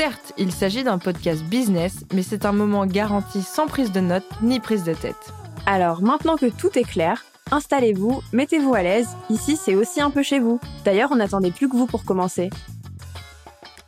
Certes, il s'agit d'un podcast business, mais c'est un moment garanti sans prise de notes ni prise de tête. Alors maintenant que tout est clair, installez-vous, mettez-vous à l'aise, ici c'est aussi un peu chez vous. D'ailleurs, on n'attendait plus que vous pour commencer.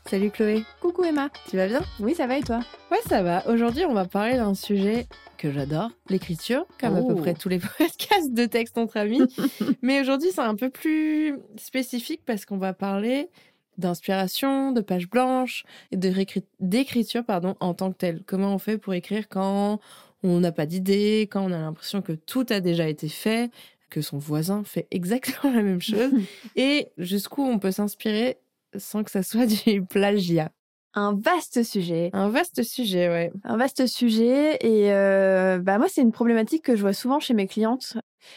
Salut Chloé. Coucou Emma. Tu vas bien? Oui, ça va et toi? Ouais, ça va. Aujourd'hui, on va parler d'un sujet que j'adore, l'écriture, comme à peu Oh. près tous les podcasts de texte entre amis. Mais aujourd'hui, c'est un peu plus spécifique parce qu'on va parler d'inspiration, de pages blanches et d'écriture pardon, en tant que telle. Comment on fait pour écrire quand on n'a pas d'idée, quand on a l'impression que tout a déjà été fait, que son voisin fait exactement la même chose, et jusqu'où on peut s'inspirer sans que ça soit du plagiat. Un vaste sujet. Un vaste sujet, ouais. Un vaste sujet et euh, bah moi c'est une problématique que je vois souvent chez mes clientes.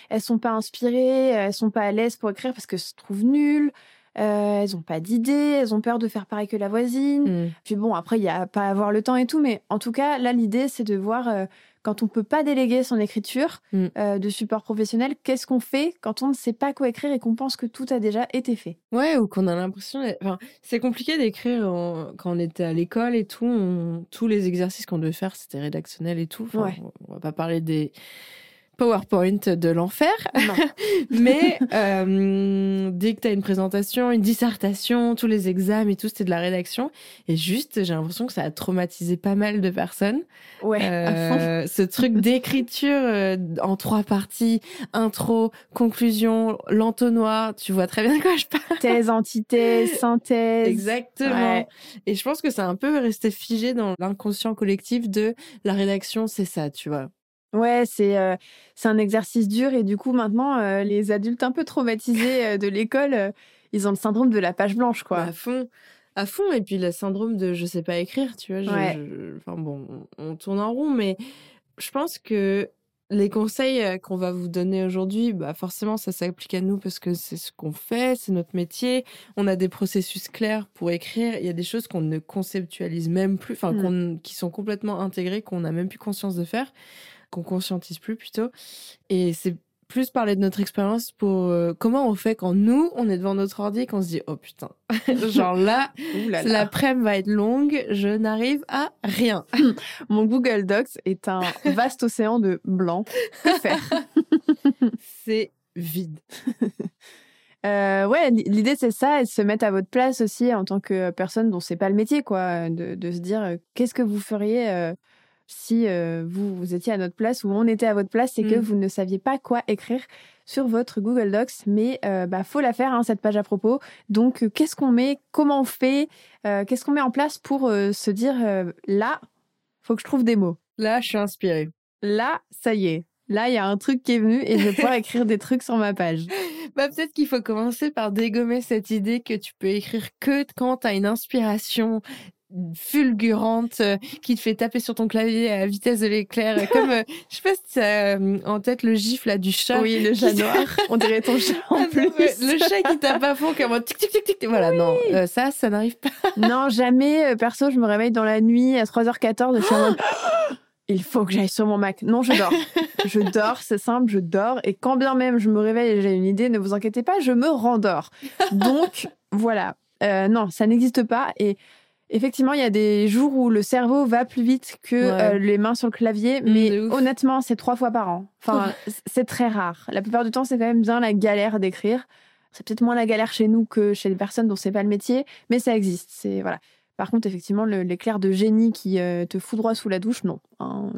Elles sont pas inspirées, elles sont pas à l'aise pour écrire parce que se trouvent nulles. Euh, elles ont pas d'idées, elles ont peur de faire pareil que la voisine. Mm. Puis bon, après, il y a pas à avoir le temps et tout, mais en tout cas, là, l'idée, c'est de voir euh, quand on peut pas déléguer son écriture Mm. euh, de support professionnel, qu'est-ce qu'on fait quand on ne sait pas quoi écrire et qu'on pense que tout a déjà été fait? Ouais, ou qu'on a l'impression. Enfin, c'est compliqué d'écrire en- quand on était à l'école et tout. on- Tous les exercices qu'on devait faire, c'était rédactionnel et tout. Enfin, Ouais. On va pas parler des PowerPoint de l'enfer, mais euh, dès que tu as une présentation, une dissertation, tous les examens et tout, c'était de la rédaction. Et juste, j'ai l'impression que ça a traumatisé pas mal de personnes. ouais, à fond. Euh, ce truc d'écriture euh, en trois parties, intro, conclusion, l'entonnoir, tu vois très bien de quoi je parle. Thèse, antithèse, synthèse. Exactement. Ouais. Et je pense que c'est un peu resté figé dans l'inconscient collectif de la rédaction, c'est ça, tu vois. Ouais, c'est euh, c'est un exercice dur et du coup maintenant euh, les adultes un peu traumatisés euh, de l'école, ils ont le syndrome de la page blanche quoi. À fond. À fond. Et puis le syndrome de je sais pas écrire, tu vois. je- Ouais. je- Enfin bon, on tourne en rond, mais je pense que les conseils qu'on va vous donner aujourd'hui, bah forcément, ça s'applique à nous parce que c'est ce qu'on fait, c'est notre métier. On a des processus clairs pour écrire. Il y a des choses qu'on ne conceptualise même plus, enfin, Mm. qu'on- qui sont complètement intégrées, qu'on n'a même plus conscience de faire, qu'on conscientise plus plutôt. Et c'est plus parler de notre expérience pour euh, comment on fait quand nous, on est devant notre ordi et qu'on se dit, oh putain, genre là, l'après-midi va être longue, je n'arrive à rien. Mon Google Docs est un vaste océan de blanc. Que faire? C'est vide. Euh, ouais, l'idée c'est ça, et de se mettre à votre place aussi en tant que personne dont c'est pas le métier, quoi, de, de se dire euh, qu'est-ce que vous feriez euh, si euh, vous, vous étiez à notre place ou on était à votre place et que Mm. vous ne saviez pas quoi écrire sur votre Google Docs, mais euh, bah faut la faire hein, cette page à propos. Donc euh, qu'est-ce qu'on met, comment on fait, euh, qu'est-ce qu'on met en place pour se dire là, faut que je trouve des mots? Là, je suis inspirée. Là, ça y est. Là, il y a un truc qui est venu et je vais pouvoir écrire des trucs sur ma page. Bah, peut-être qu'il faut commencer par dégommer cette idée que tu peux écrire que quand tu as une inspiration fulgurante euh, qui te fait taper sur ton clavier à la vitesse de l'éclair. euh, Comme, euh, je sais pas si tu as en tête le gif là du chat. Oui, le chat noir. On dirait ton chat Ah en non, plus. le chat qui tape à fond comme un tic tic tic tic. Voilà, non, euh, ça, ça n'arrive pas. Non, jamais. Perso, je me réveille dans la nuit à 3h14. Je suis en mode, Il faut que j'aille sur mon Mac. Non, je dors. je dors, c'est simple, je dors. Et quand bien même je me réveille et j'ai une idée, ne vous inquiétez pas, je me rendors. Donc, voilà. Euh, non, ça n'existe pas. Et effectivement, il y a des jours où le cerveau va plus vite que Ouais. euh, les mains sur le clavier. Mm, mais honnêtement, c'est trois fois par an. Enfin, c'est très rare. La plupart du temps, c'est quand même bien la galère d'écrire. C'est peut-être moins la galère chez nous que chez les personnes dont c'est pas le métier, mais ça existe. C'est voilà. Par contre, effectivement, l'éclair de génie qui euh, te foudroie sous la douche, non. Hein.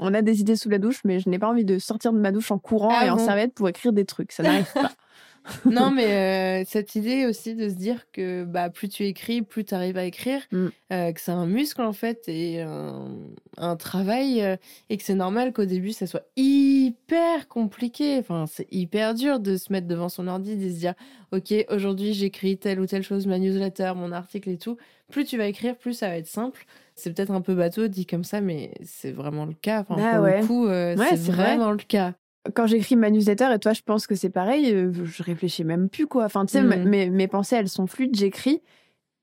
on a des idées sous la douche, mais je n'ai pas envie de sortir de ma douche en courant ah et en serviette pour écrire des trucs. Ça n'arrive pas. non, mais euh, cette idée aussi de se dire que bah, plus tu écris, plus tu arrives à écrire, mm. euh, que c'est un muscle en fait et un, travail euh, et que c'est normal qu'au début ça soit hyper compliqué. Enfin, c'est hyper dur de se mettre devant son ordi, de se dire Ok, aujourd'hui j'écris telle ou telle chose, ma newsletter, mon article et tout. Plus tu vas écrire, plus ça va être simple. C'est peut-être un peu bateau dit comme ça, mais c'est vraiment le cas. Enfin, ah pour le coup, c'est vraiment le cas quand j'écris ma newsletter, et toi, je pense que c'est pareil, euh, je réfléchis même plus, quoi. Enfin, tu sais, mmh. mes, mes, pensées, elles sont fluides, j'écris.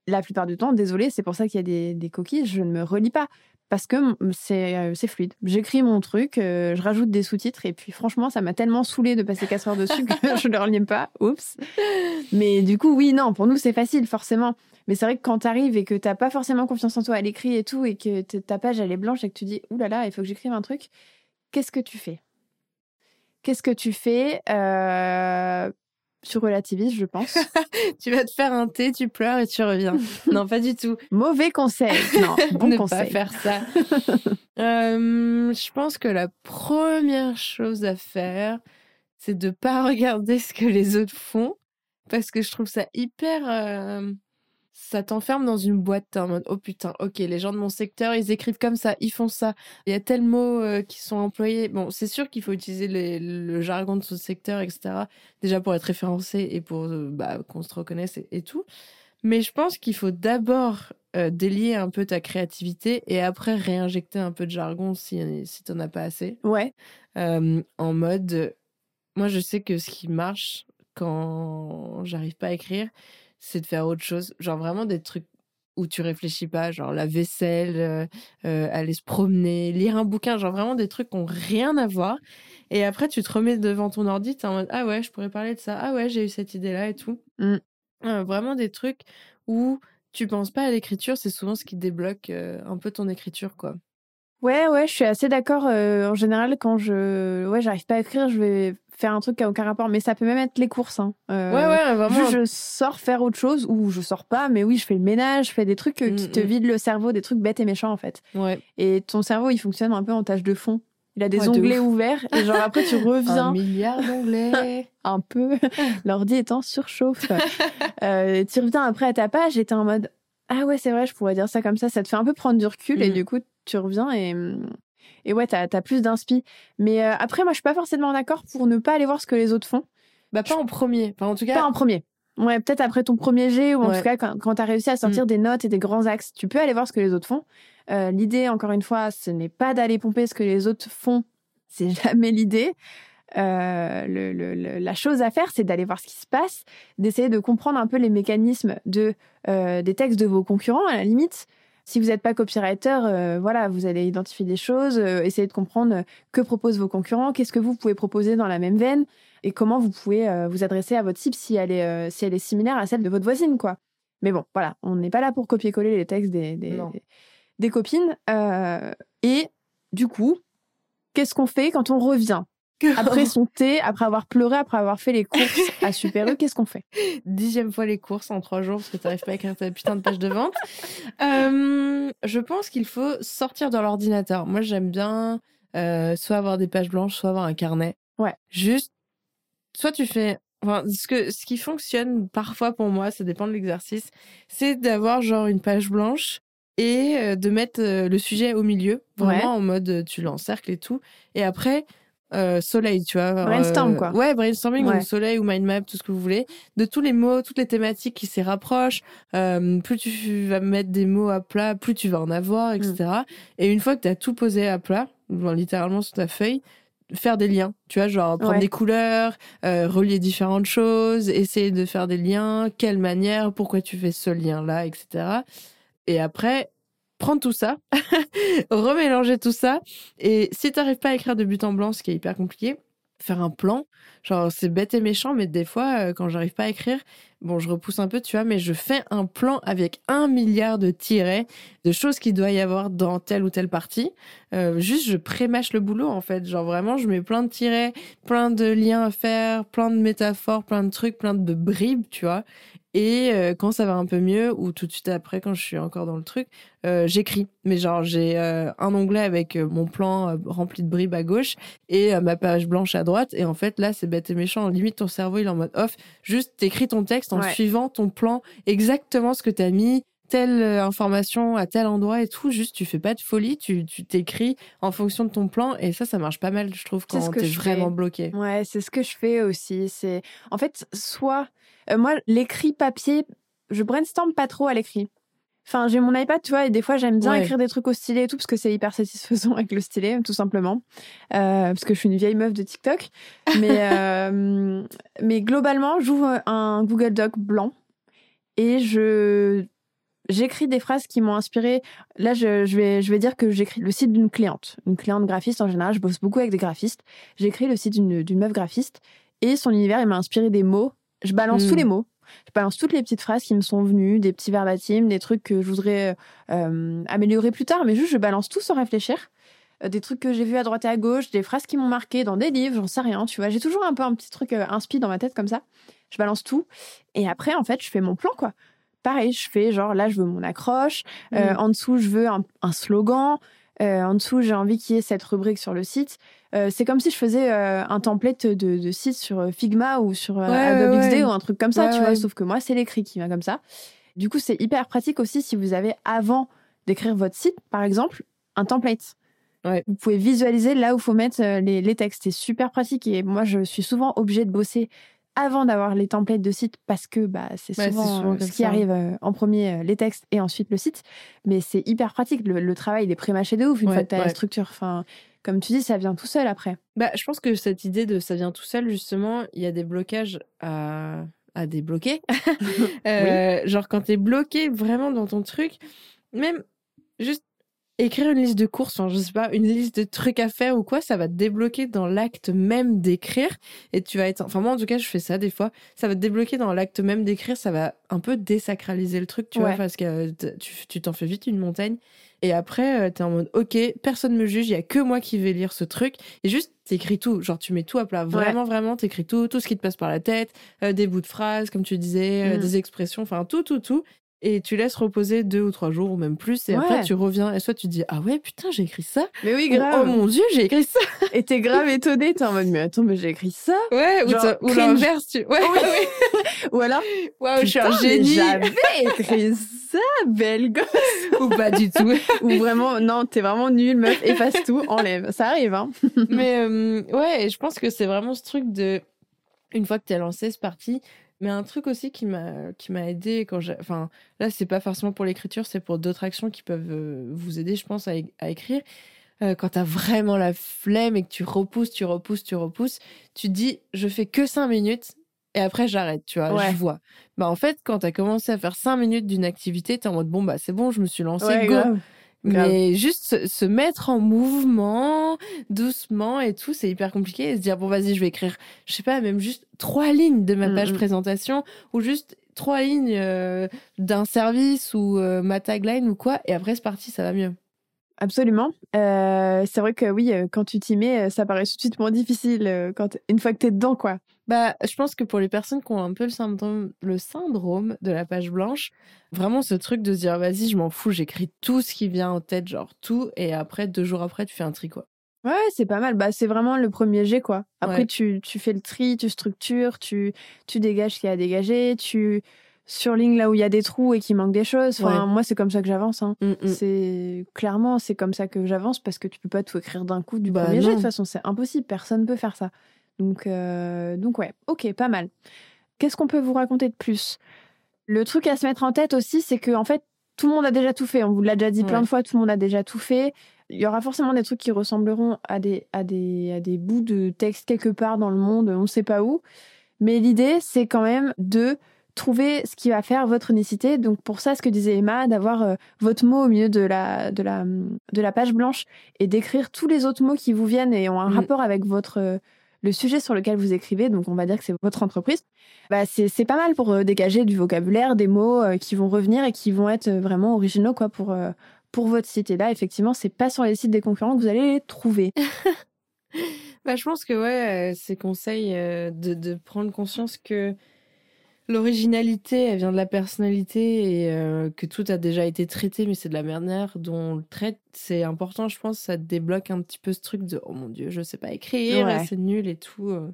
La plupart du temps, désolé, c'est pour ça qu'il y a des, des, coquilles, je ne me relis pas. Parce que c'est euh, fluide. J'écris mon truc, euh, je rajoute des sous-titres, et puis franchement, ça m'a tellement saoulé de passer 4 heures dessus que je ne le relis pas. Oups. Mais du coup, oui, non, pour nous, c'est facile, forcément. Mais c'est vrai que quand tu arrives et que tu n'as pas forcément confiance en toi à l'écrit et tout, et que ta page, elle est blanche, et que tu dis, oulala, il faut que j'écrive un truc, qu'est-ce que tu fais? Qu'est-ce que tu fais euh, Tu relativises, je pense. tu vas te faire un thé, tu pleures et tu reviens. non, pas du tout. Mauvais conseil. Non, bon ne conseil. pas faire ça. Euh, je pense que la première chose à faire, c'est de pas regarder ce que les autres font, parce que je trouve ça hyper. Euh, ça t'enferme dans une boîte, en mode oh putain, ok, les gens de mon secteur, ils écrivent comme ça, ils font ça. Il y a tels mots euh, qui sont employés. Bon, c'est sûr qu'il faut utiliser le jargon de ce secteur, etc. Déjà pour être référencé et pour euh, bah, qu'on se reconnaisse et, tout. Mais je pense qu'il faut d'abord euh, délier un peu ta créativité et après réinjecter un peu de jargon si, si t'en as pas assez. Ouais. en mode, moi je sais que ce qui marche quand j'arrive pas à écrire, c'est de faire autre chose. Genre vraiment des trucs où tu réfléchis pas, genre la vaisselle, euh, euh, aller se promener, lire un bouquin, genre vraiment des trucs qui n'ont rien à voir. Et après, tu te remets devant ton ordi, tu es en mode Ah ouais, je pourrais parler de ça, ah ouais, j'ai eu cette idée-là et tout. Mmh. vraiment des trucs où tu penses pas à l'écriture, c'est souvent ce qui débloque euh, un peu ton écriture, quoi. Ouais, ouais, je suis assez d'accord. en général, quand je, ouais, j'arrive pas à écrire, je vais faire un truc qui a aucun rapport, mais ça peut même être les courses. Hein. Euh, ouais, ouais, vraiment. je sors faire autre chose ou je sors pas, mais oui, je fais le ménage, je fais des trucs euh, qui mm, te mm. vident le cerveau, des trucs bêtes et méchants en fait. Ouais. Et ton cerveau, il fonctionne un peu en tâche de fond. Il a des onglets ouverts et genre après tu reviens. un milliard d'onglets. un peu. L'ordi est en surchauffe. euh, tu reviens après à ta page et t'es en mode ah ouais c'est vrai je pourrais dire ça comme ça. Ça te fait un peu prendre du recul et mm. du coup tu reviens et et ouais, t'as as plus d'inspi. Mais euh, après, moi, je suis pas forcément d'accord pour ne pas aller voir ce que les autres font. Bah, pas en premier. Enfin, en tout cas. Pas en premier. Ouais, peut-être après ton premier jet ou en tout cas quand, quand tu as réussi à sortir mm. des notes et des grands axes, tu peux aller voir ce que les autres font. Euh, l'idée, encore une fois, ce n'est pas d'aller pomper ce que les autres font. C'est jamais l'idée. Euh, le, la chose à faire, c'est d'aller voir ce qui se passe, d'essayer de comprendre un peu les mécanismes de, des textes de vos concurrents, à la limite. Si vous n'êtes pas copywriter, euh, voilà, vous allez identifier des choses, euh, essayer de comprendre euh, que proposent vos concurrents, qu'est-ce que vous pouvez proposer dans la même veine et comment vous pouvez vous adresser à votre cible si elle est si elle est similaire à celle de votre voisine, quoi. Mais bon, voilà, on n'est pas là pour copier-coller les textes des des, des copines. et du coup, qu'est-ce qu'on fait quand on revient? après son thé, après avoir pleuré, après avoir fait les courses à Super U, qu'est-ce qu'on fait? Dixième fois les courses en trois jours parce que tu n'arrives pas à écrire ta putain de page de vente. Euh, je pense qu'il faut sortir de l'ordinateur. Moi, j'aime bien euh, soit avoir des pages blanches, soit avoir un carnet. Ouais. Juste, soit tu fais Enfin, ce, que, ce qui fonctionne parfois pour moi, ça dépend de l'exercice, c'est d'avoir genre une page blanche et euh, de mettre le sujet au milieu, vraiment en mode tu l'encercles et tout. Et après, euh, soleil, tu vois. Brainstorm, quoi. Ouais, brainstorming ou soleil ou mind map, tout ce que vous voulez. De tous les mots, toutes les thématiques qui s'y rapprochent. Euh, plus tu vas mettre des mots à plat, plus tu vas en avoir, etc. Mm. Et une fois que tu as tout posé à plat, littéralement sur ta feuille, faire des liens, tu vois, genre prendre des couleurs, euh, relier différentes choses, essayer de faire des liens, quelle manière, pourquoi tu fais ce lien-là, etc. Et après, prendre tout ça, remélanger tout ça. Et si tu n'arrives pas à écrire de but en blanc, ce qui est hyper compliqué, faire un plan. Genre, c'est bête et méchant, mais des fois, euh, quand j'arrive pas à écrire, bon, je repousse un peu, tu vois, mais je fais un plan avec un milliard de tirets, de choses qu'il doit y avoir dans telle ou telle partie. Euh, juste, je prémâche le boulot, en fait. Genre, vraiment, je mets plein de tirets, plein de liens à faire, plein de métaphores, plein de trucs, plein de bribes, tu vois. Et euh, quand ça va un peu mieux, ou tout de suite après, quand je suis encore dans le truc, euh, j'écris. Mais genre, j'ai euh, un onglet avec mon plan rempli de bribes à gauche et ma page blanche à droite. Et en fait, là, c'est bête et méchant. Limite, ton cerveau, il est en mode off. Juste, t'écris ton texte en suivant ton plan, exactement ce que t'as mis, telle information à tel endroit et tout. Juste, tu fais pas de folie, tu t'écris en fonction de ton plan. Et ça, ça marche pas mal, je trouve, quand t'es vraiment bloqué. Ouais, c'est ce que je fais aussi. C'est En fait, soit euh, moi, l'écrit papier, je brainstorm pas trop à l'écrit. Enfin, j'ai mon iPad, tu vois, et des fois, j'aime bien écrire des trucs au stylet et tout, parce que c'est hyper satisfaisant avec le stylet, tout simplement. Euh, parce que je suis une vieille meuf de TikTok. Mais, euh, mais globalement, j'ouvre un Google Doc blanc et je j'écris des phrases qui m'ont inspiré. Là, je, je, vais, je vais dire que j'écris le site d'une cliente, une cliente graphiste en général. Je bosse beaucoup avec des graphistes. J'écris le site d'une meuf graphiste et son univers, il m'a inspiré des mots je balance tous hmm. les mots. Je balance toutes les petites phrases qui me sont venues, des petits verbatims, des trucs que je voudrais euh, améliorer plus tard, mais juste je balance tout sans réfléchir. Euh, des trucs que j'ai vus à droite et à gauche, des phrases qui m'ont marqué dans des livres, j'en sais rien, tu vois. J'ai toujours un peu un petit truc euh, inspi dans ma tête comme ça. Je balance tout. Et après, en fait, je fais mon plan, quoi. Pareil, je fais genre là, je veux mon accroche. Hmm. En dessous, je veux un, un slogan. en dessous, j'ai envie qu'il y ait cette rubrique sur le site. Euh, c'est comme si je faisais euh, un template de, site sur euh, Figma ou sur Adobe XD ou un truc comme ça, tu vois. Sauf que moi, c'est l'écrit qui va comme ça. Du coup, c'est hyper pratique aussi si vous avez, avant d'écrire votre site, par exemple, un template. Vous pouvez visualiser là où il faut mettre les, textes. C'est super pratique et moi, je suis souvent obligée de bosser avant d'avoir les templates de site parce que bah, c'est souvent, ce qui arrive en premier, les textes et ensuite le site. Mais c'est hyper pratique. Le, travail, il est pré-mâché de ouf une fois que tu as la structure. Enfin, comme tu dis, ça vient tout seul après. Bah, je pense que cette idée de ça vient tout seul, justement, il y a des blocages à, à débloquer. euh, Genre, quand tu es bloqué vraiment dans ton truc, même juste écrire une liste de courses, enfin, je sais pas, une liste de trucs à faire ou quoi, ça va te débloquer dans l'acte même d'écrire. Et tu vas être. Enfin, moi, en tout cas, je fais ça des fois. Ça va te débloquer dans l'acte même d'écrire. Ça va un peu désacraliser le truc, tu vois, parce que tu t'en fais vite une montagne. Et après, euh, t'es en mode, ok, personne me juge, il y a que moi qui vais lire ce truc. Et juste, t'écris tout. Genre, tu mets tout à plat. Vraiment, vraiment, t'écris tout, tout ce qui te passe par la tête, euh, des bouts de phrases, comme tu disais, euh, mm. des expressions, enfin, tout, tout, tout et tu laisses reposer deux ou trois jours ou même plus et après tu reviens et soit tu dis ah ouais putain j'ai écrit ça mais oui grave. Oh, mon dieu j'ai écrit ça. Et t'es grave étonné t'es en mode mais attends mais j'ai écrit ça ouais ou, l'inverse tu ouais, ou alors waouh je suis un génie. j'avais écrit ça belle gosse. Ou pas du tout. Ou vraiment non t'es vraiment nul meuf efface tout enlève. Ça arrive hein. Mais euh, ouais je pense que c'est vraiment ce truc de une fois que t'es lancé c'est parti mais un truc aussi qui m'a qui m'a aidé quand j'ai enfin là c'est pas forcément pour l'écriture, c'est pour d'autres actions qui peuvent euh, vous aider je pense à, à écrire. Euh, quand tu as vraiment la flemme et que tu repousses, tu repousses, tu repousses, tu te dis je fais que cinq minutes et après j'arrête, tu vois, je vois. Bah en fait, quand tu as commencé à faire cinq minutes d'une activité, tu es en mode bon bah c'est bon, je me suis lancé, go. Mais juste se, mettre en mouvement, doucement et tout, c'est hyper compliqué. Et se dire, bon, vas-y, je vais écrire, je sais pas, même juste trois lignes de ma page présentation ou juste trois lignes euh, d'un service ou euh, ma tagline ou quoi. Et après, c'est parti, ça va mieux. Absolument. Euh, c'est vrai que oui, quand tu t'y mets, ça paraît tout de suite moins difficile quand, une fois que tu es dedans, quoi. Bah, je pense que pour les personnes qui ont un peu le syndrome, le syndrome de la page blanche, vraiment ce truc de se dire vas-y, je m'en fous, j'écris tout ce qui vient en tête, genre tout, et après, deux jours après, tu fais un tri, quoi. Ouais, c'est pas mal. Bah, c'est vraiment le premier jet, quoi. Après, tu, tu fais le tri, tu structures, tu, tu dégages ce qu'il y a à dégager, tu surlignes là où il y a des trous et qu'il manque des choses. Enfin, moi, c'est comme ça que j'avance. Hein. Mm, mm. C'est clairement, c'est comme ça que j'avance parce que tu peux pas tout écrire d'un coup du bah premier jet. De toute façon, c'est impossible. Personne ne peut faire ça. Donc, euh, donc ouais, ok, pas mal. Qu'est-ce qu'on peut vous raconter de plus? Le truc à se mettre en tête aussi, c'est que en fait, tout le monde a déjà tout fait. On vous l'a déjà dit plein de fois, tout le monde a déjà tout fait. Il y aura forcément des trucs qui ressembleront à des, à des, à des bouts de texte quelque part dans le monde, on ne sait pas où. Mais l'idée, c'est quand même de trouver ce qui va faire votre unicité. Donc pour ça, ce que disait Emma, d'avoir euh, votre mot au milieu de la, de, la, de la page blanche et d'écrire tous les autres mots qui vous viennent et ont un mm. rapport avec votre, le sujet sur lequel vous écrivez, donc on va dire que c'est votre entreprise, bah c'est pas mal pour euh, dégager du vocabulaire, des mots euh, qui vont revenir et qui vont être euh, vraiment originaux quoi pour, pour votre site. Et là, effectivement, c'est pas sur les sites des concurrents que vous allez les trouver. bah, je pense que ouais, c'est conseil de, de, prendre conscience que l'originalité, elle vient de la personnalité et euh, que tout a déjà été traité, mais c'est de la manière dont on le traite. C'est important, je pense, ça débloque un petit peu ce truc de oh mon dieu, je sais pas écrire, Ouais. c'est nul et tout. euh.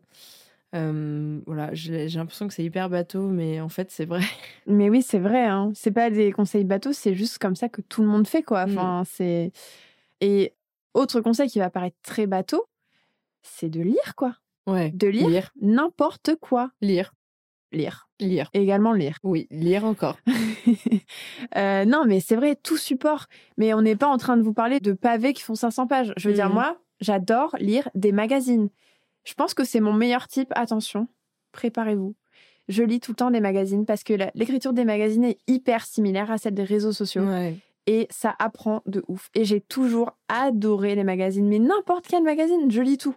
Voilà, j'ai l'impression que c'est hyper bateau, mais en fait, c'est vrai. Mais oui, c'est vrai. Hein. C'est pas des conseils bateaux, c'est juste comme ça que tout le monde fait, quoi. Mm. Enfin, c'est. Et autre conseil qui va paraître très bateau, c'est de lire, quoi. Ouais. De lire, Lire, n'importe quoi. lire, Lire. lire. Et également lire. Oui, lire encore. Euh, non, mais c'est vrai, tout support. Mais on n'est pas en train de vous parler de pavés qui font 500 pages. Je veux dire, Mhm. moi, j'adore lire des magazines. Je pense que c'est mon meilleur type. Attention, préparez-vous. Je lis tout le temps des magazines parce que l'écriture des magazines est hyper similaire à celle des réseaux sociaux. Ouais. Et ça apprend de ouf. Et j'ai toujours adoré les magazines. Mais n'importe quel magazine, je lis tout.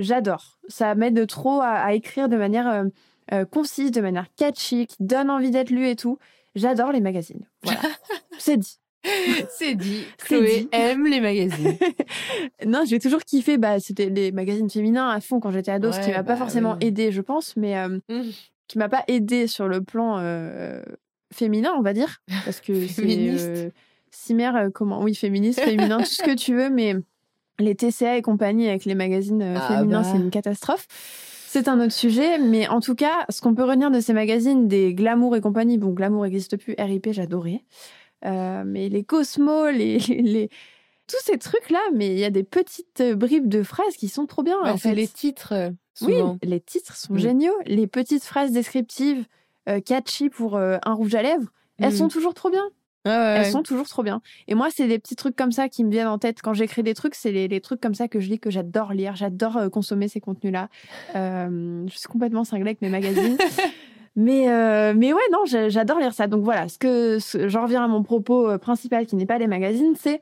J'adore. Ça m'aide trop à, à écrire de manière euh, euh, concise, de manière catchy, qui donne envie d'être lu et tout. J'adore les magazines. Voilà. C'est dit. C'est dit. Chloé dit. aime les magazines. non, j'ai toujours kiffé. Bah, c'était les magazines féminins à fond quand j'étais ado, ce qui m'a pas bah forcément oui. aidé, je pense, mais euh, Mm. qui m'a pas aidé sur le plan euh, féminin, on va dire, parce que c'est Féministe. euh, comment Oui, féministe, féminin, tout ce que tu veux, mais les TCA et compagnie avec les magazines Ah féminins, bah. c'est une catastrophe. C'est un autre sujet, mais en tout cas, ce qu'on peut retenir de ces magazines, des Glamour et compagnie, bon, Glamour n'existe plus, RIP, j'adorais. Euh, mais les Cosmo, les, les, tous ces trucs-là, mais il y a des petites bribes de phrases qui sont trop bien. Bah, en c'est fait. les titres, euh, Oui, les titres sont Mm. géniaux. Les petites phrases descriptives, euh, catchy pour euh, un rouge à lèvres, elles Mm. sont toujours trop bien. Ouais, Elles ouais. sont toujours trop bien. Et moi, c'est des petits trucs comme ça qui me viennent en tête quand j'écris des trucs. C'est les, les trucs comme ça que je lis, que j'adore lire. J'adore euh, consommer ces contenus-là. Euh, je suis complètement cinglée avec mes magazines. mais, euh, mais ouais, non, j'a- j'adore lire ça. Donc voilà, ce que j'en reviens à mon propos principal qui n'est pas les magazines, c'est,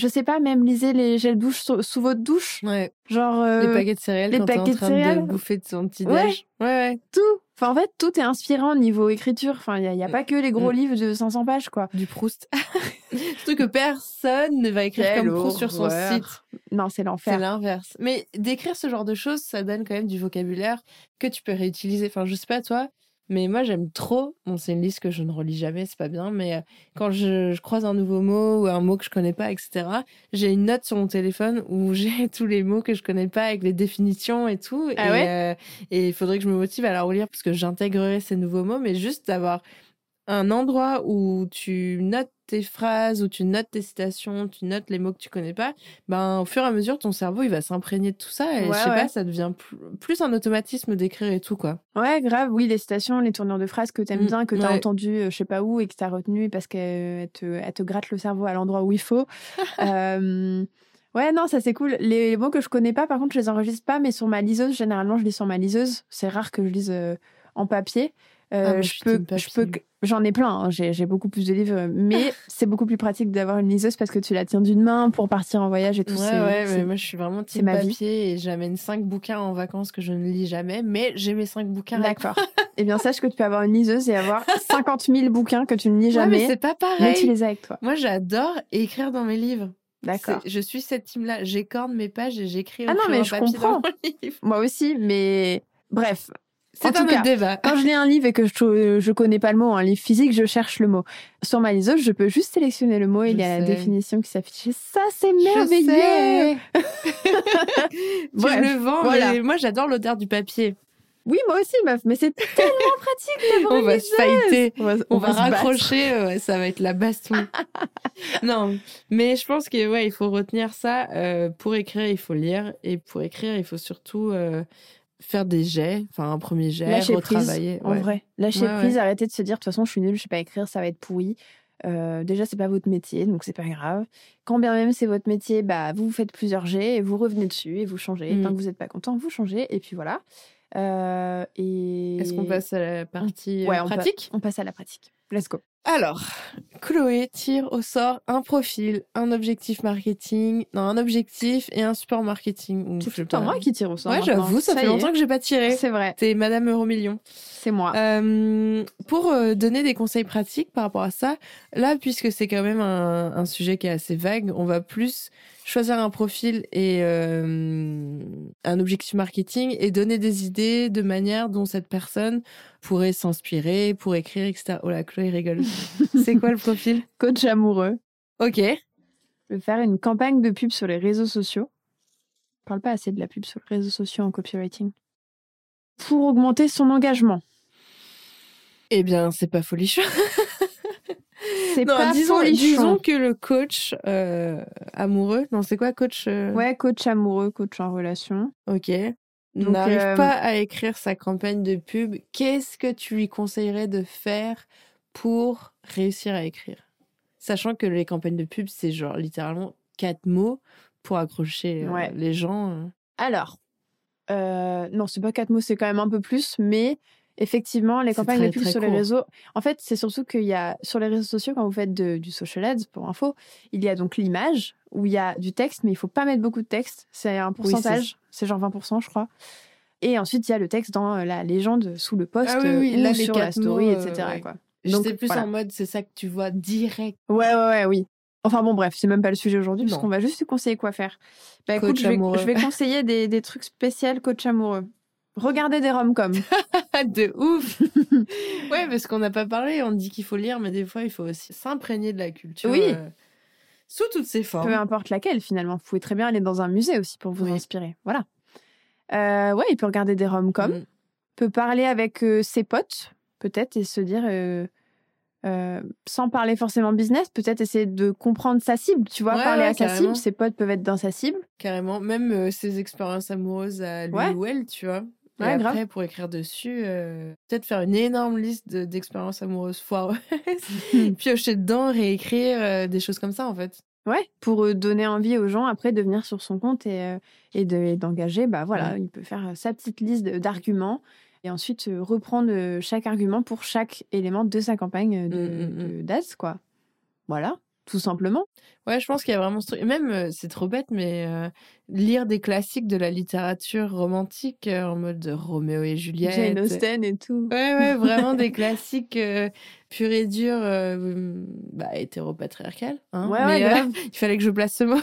je sais pas, même lisez les gels douche sous, sous votre douche. Ouais. Genre, euh, les paquets de céréales les quand t'es en paquets de train céréales. de bouffer de son petit Ouais. déj. Ouais, ouais. tout. Enfin, en fait, tout est inspirant niveau écriture. Enfin, il n'y a, y a pas que les gros Mm. livres de 500 pages, quoi. Du Proust. Surtout que personne ne va écrire comme Proust sur son site. Non, c'est C'est l'enfer. l'inverse. Mais d'écrire ce genre de choses, ça donne quand même du vocabulaire que tu peux réutiliser. Enfin, je sais pas toi, mais moi j'aime trop. Bon, c'est une liste que je ne relis jamais, c'est pas bien, mais euh, quand je, je croise un nouveau mot ou un mot que je connais pas, etc., j'ai une note sur mon téléphone où j'ai tous les mots que je connais pas avec les définitions et tout. Ah et ouais euh, et il faudrait que je me motive à la relire parce que j'intégrerai ces nouveaux mots, mais juste d'avoir un endroit où tu notes tes phrases, où tu notes tes citations, tu notes les mots que tu connais pas, ben au fur et à mesure ton cerveau il va s'imprégner de tout ça et Ouais, je sais ouais. pas, ça devient plus, un automatisme d'écrire et tout quoi. Ouais, grave. Oui, les citations, les tournures de phrases que t'aimes Mm, bien, que t'as ouais. entendu, euh, je sais pas où, et que t'as retenu parce qu'elles te, elles te grattent le cerveau à l'endroit où il faut. Euh, Ouais, non, ça c'est cool. Les mots que je connais pas, par contre, je les enregistre pas, mais sur ma liseuse, généralement, je lis sur ma liseuse. C'est rare que je lise euh, en papier. Euh, Ah, je je peux, je j'en ai plein. hein. J'ai, beaucoup plus de livres, mais c'est beaucoup plus pratique d'avoir une liseuse parce que tu la tiens d'une main pour partir en voyage et tout. Ouais, c'est- ouais, mais moi je suis vraiment c'est team ma vie. papier et j'amène cinq bouquins en vacances que je ne lis jamais, mais j'ai mes cinq bouquins. D'accord. eh bien, sache que tu peux avoir une liseuse et avoir 50 000 bouquins que tu ne lis moi. Ouais, mais jamais, c'est pas mais tu pareil. les as avec toi. Moi j'adore écrire dans mes livres. D'accord. Je suis cette team-là. J'écorne mes pages et j'écris Ah non, mais je comprends. Moi aussi, mais bref. C'est un autre débat. Quand je lis un livre et que je, je connais pas le mot, un livre physique, je cherche le mot. Sur ma liseuse, je peux juste sélectionner le mot et Je il y a la définition qui s'affiche. Ça, c'est merveilleux. Tu Bref, le vends, voilà. mais moi j'adore l'odeur du papier. Oui, moi aussi, meuf, mais c'est tellement pratique d'avoir On une va se fighter. On va, On, raccrocher, euh, ouais, ça va être la baston. non, mais je pense que ouais, il faut retenir ça. euh, pour écrire, il faut lire, et pour écrire, il faut surtout euh, faire des jets, enfin un premier jet, Lâcher retravailler. prise, en ouais. vrai. Lâcher Ouais, ouais. prise, arrêtez de se dire, de toute façon, je suis nulle, je sais pas écrire, ça va être pourri. Euh, déjà, c'est pas votre métier, donc c'est pas grave. Quand bien même c'est votre métier, bah vous faites plusieurs jets et vous revenez dessus et vous changez. Mm. Tant que vous n'êtes pas content, vous changez et puis voilà. Euh, et Est-ce qu'on passe à la partie Ouais, euh, on pa- pratique? On passe à la pratique. Let's go. Alors, Chloé tire au sort un profil, un objectif marketing, non, un objectif et un support marketing. C'est pas. moi qui tire au sort. Ouais, j'avoue, ça, fait longtemps que j'ai pas tiré. C'est vrai, T'es Madame Euromillion. c'est moi. Euh, pour euh, donner des conseils pratiques par rapport à ça, là, puisque c'est quand même un, un sujet qui est assez vague, on va plus choisir un profil et euh, un objectif marketing et donner des idées de manière dont cette personne pourrait s'inspirer pour écrire, etc. Oh là, Chloé rigole. c'est quoi le profil? Coach amoureux. Ok. Je vais faire une campagne de pub sur les réseaux sociaux. Je parle pas assez de la pub sur les réseaux sociaux en copywriting. Pour augmenter son engagement. Eh bien, c'est pas folichon. C'est Non, pas disons, folichon. disons que le coach euh, amoureux, non, c'est quoi coach euh, Ouais, coach amoureux, coach en relation. Ok. Donc, N'arrive euh, pas à écrire sa campagne de pub. Qu'est-ce que tu lui conseillerais de faire pour réussir à écrire? Sachant que les campagnes de pub, c'est genre littéralement quatre mots pour accrocher Ouais. les gens. Alors, non, c'est pas quatre mots, c'est quand même un peu plus, mais effectivement, les campagnes très, de pub sur les réseaux. En fait, c'est surtout qu'il y a sur les réseaux sociaux, quand vous faites de- du social ads, pour info, il y a donc l'image où il y a du texte, mais il faut pas mettre beaucoup de texte. C'est un Oui, pourcentage, c'est genre 20%, je crois. Et ensuite, il y a le texte dans euh, la légende sous le post Ah oui, oui, ou là, sur la story, mots, euh, etc. ouais. quoi. J'étais Donc, plus voilà. en mode, c'est ça que tu vois direct. Ouais, ouais, ouais, oui. Enfin bon, bref, c'est même pas le sujet aujourd'hui, puisqu'on va juste te conseiller quoi faire. Bah écoute, je vais, amoureux. je vais conseiller des, des trucs spéciaux coach amoureux. Regardez des rom-coms. de ouf Ouais, parce qu'on n'a pas parlé, on dit qu'il faut lire, mais des fois, il faut aussi s'imprégner de la culture. Oui. euh, sous toutes ses formes. Peu importe laquelle, finalement. Vous pouvez très bien aller dans un musée aussi pour vous Oui. inspirer. Voilà. Euh, ouais, il peut regarder des rom-coms. Mm. peut parler avec euh, ses potes, peut-être, et se dire, euh, sans parler forcément business, peut-être essayer de comprendre sa cible. Tu vois, Ouais, parler ouais, à sa cible, ses potes peuvent être dans sa cible. Carrément, même ses expériences amoureuses à lui Ouais. ou elle, tu vois. Et Ouais, après, grave. pour écrire dessus, euh, peut-être faire une énorme liste de- d'expériences amoureuses foireuses, piocher dedans, réécrire, euh, des choses comme ça, en fait. Ouais, pour euh, donner envie aux gens après de venir sur son compte et, et de- et d'engager, bah voilà, Ouais. il peut faire sa petite liste d'arguments et ensuite reprendre chaque argument pour chaque élément de sa campagne euh, de, Mm, mm, mm. de- d'ads, quoi. Voilà, tout simplement. Ouais, je pense qu'il y a vraiment ce truc. Même, euh, c'est trop bête, mais euh, lire des classiques de la littérature romantique euh, en mode Roméo et Juliette. Jane Austen et tout. Ouais, ouais, vraiment des classiques euh, purs et durs, bah, hétéropatriarcales. Hein Ouais, mais, ouais, il fallait que je place ce mot.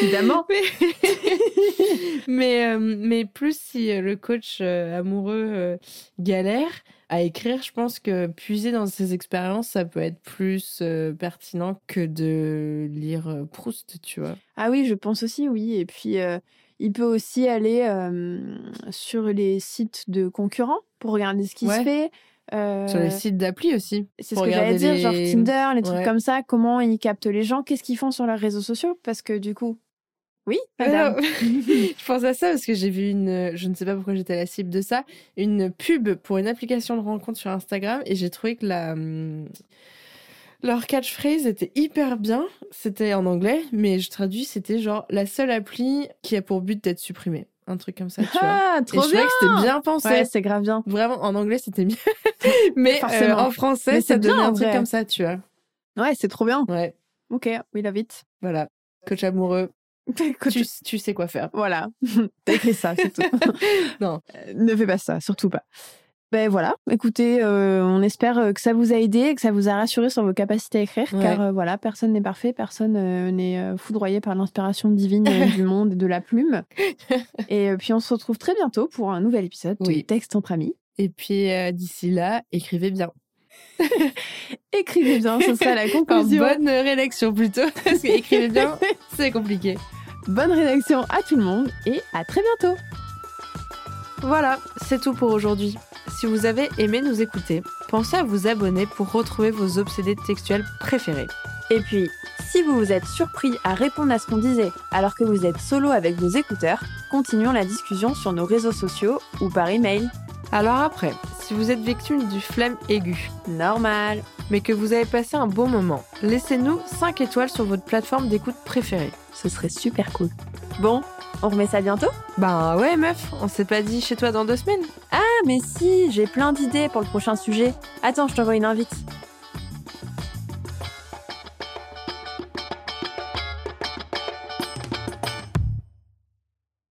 Évidemment. mais, mais plus si le coach amoureux galère à écrire, je pense que puiser dans ses expériences, ça peut être plus euh, pertinent que de lire euh, Proust, tu vois. Ah oui, je pense aussi, oui. Et puis, euh, il peut aussi aller sur les sites de concurrents pour regarder ce qui Ouais. se fait. Euh, Sur les sites d'appli aussi. C'est ce que j'allais dire, genre Tinder, les trucs Ouais. comme ça, comment ils captent les gens, qu'est-ce qu'ils font sur leurs réseaux sociaux? Parce que du coup, oui, madame. Alors, je pense à ça parce que j'ai vu une, je ne sais pas pourquoi j'étais la cible de ça, une pub pour une application de rencontre sur Instagram et j'ai trouvé que la, hum, leur catchphrase était hyper bien. C'était en anglais, mais je traduis, c'était genre la seule appli qui a pour but d'être supprimée. Un truc comme ça, tu vois. Ah, Et trop je trouvais bien que c'était bien pensé. Ouais, c'est grave bien. Vraiment, en anglais, c'était mieux. mais euh, en français, c'est bien, donnait en un truc vrai. comme ça, tu vois. Ouais, c'est trop bien. Ouais, Ok, we love it. voilà. Coach amoureux, tu, tu sais quoi faire. Voilà, t'as écrit ça, c'est tout. Non. Ne fais pas ça, surtout pas. Ben voilà, écoutez, euh, on espère euh, que ça vous a aidé, que ça vous a rassuré sur vos capacités à écrire, Ouais. car euh, voilà, personne n'est parfait, personne euh, n'est foudroyé par l'inspiration divine du monde et de la plume. Et puis on se retrouve très bientôt pour un nouvel épisode de. Texte entre amis. Et puis d'ici là, écrivez bien. Écrivez bien, ce sera la conclusion. bonne rédaction plutôt, parce que écrivez bien, c'est compliqué. Bonne rédaction à tout le monde et à très bientôt. Voilà, c'est tout pour aujourd'hui. Si vous avez aimé nous écouter, pensez à vous abonner pour retrouver vos obsédés textuels préférés. Et puis, si vous vous êtes surpris à répondre à ce qu'on disait alors que vous êtes solo avec vos écouteurs, continuons la discussion sur nos réseaux sociaux ou par email. Alors après, si vous êtes victime du flemme aigu, Normal. mais que vous avez passé un bon moment, laissez-nous 5 étoiles sur votre plateforme d'écoute préférée. Ce serait super cool. Bon, on remet ça bientôt? Ben ouais meuf, on s'est pas dit chez toi dans deux semaines Ah mais si, j'ai plein d'idées pour le prochain sujet. Attends, je t'envoie une invite.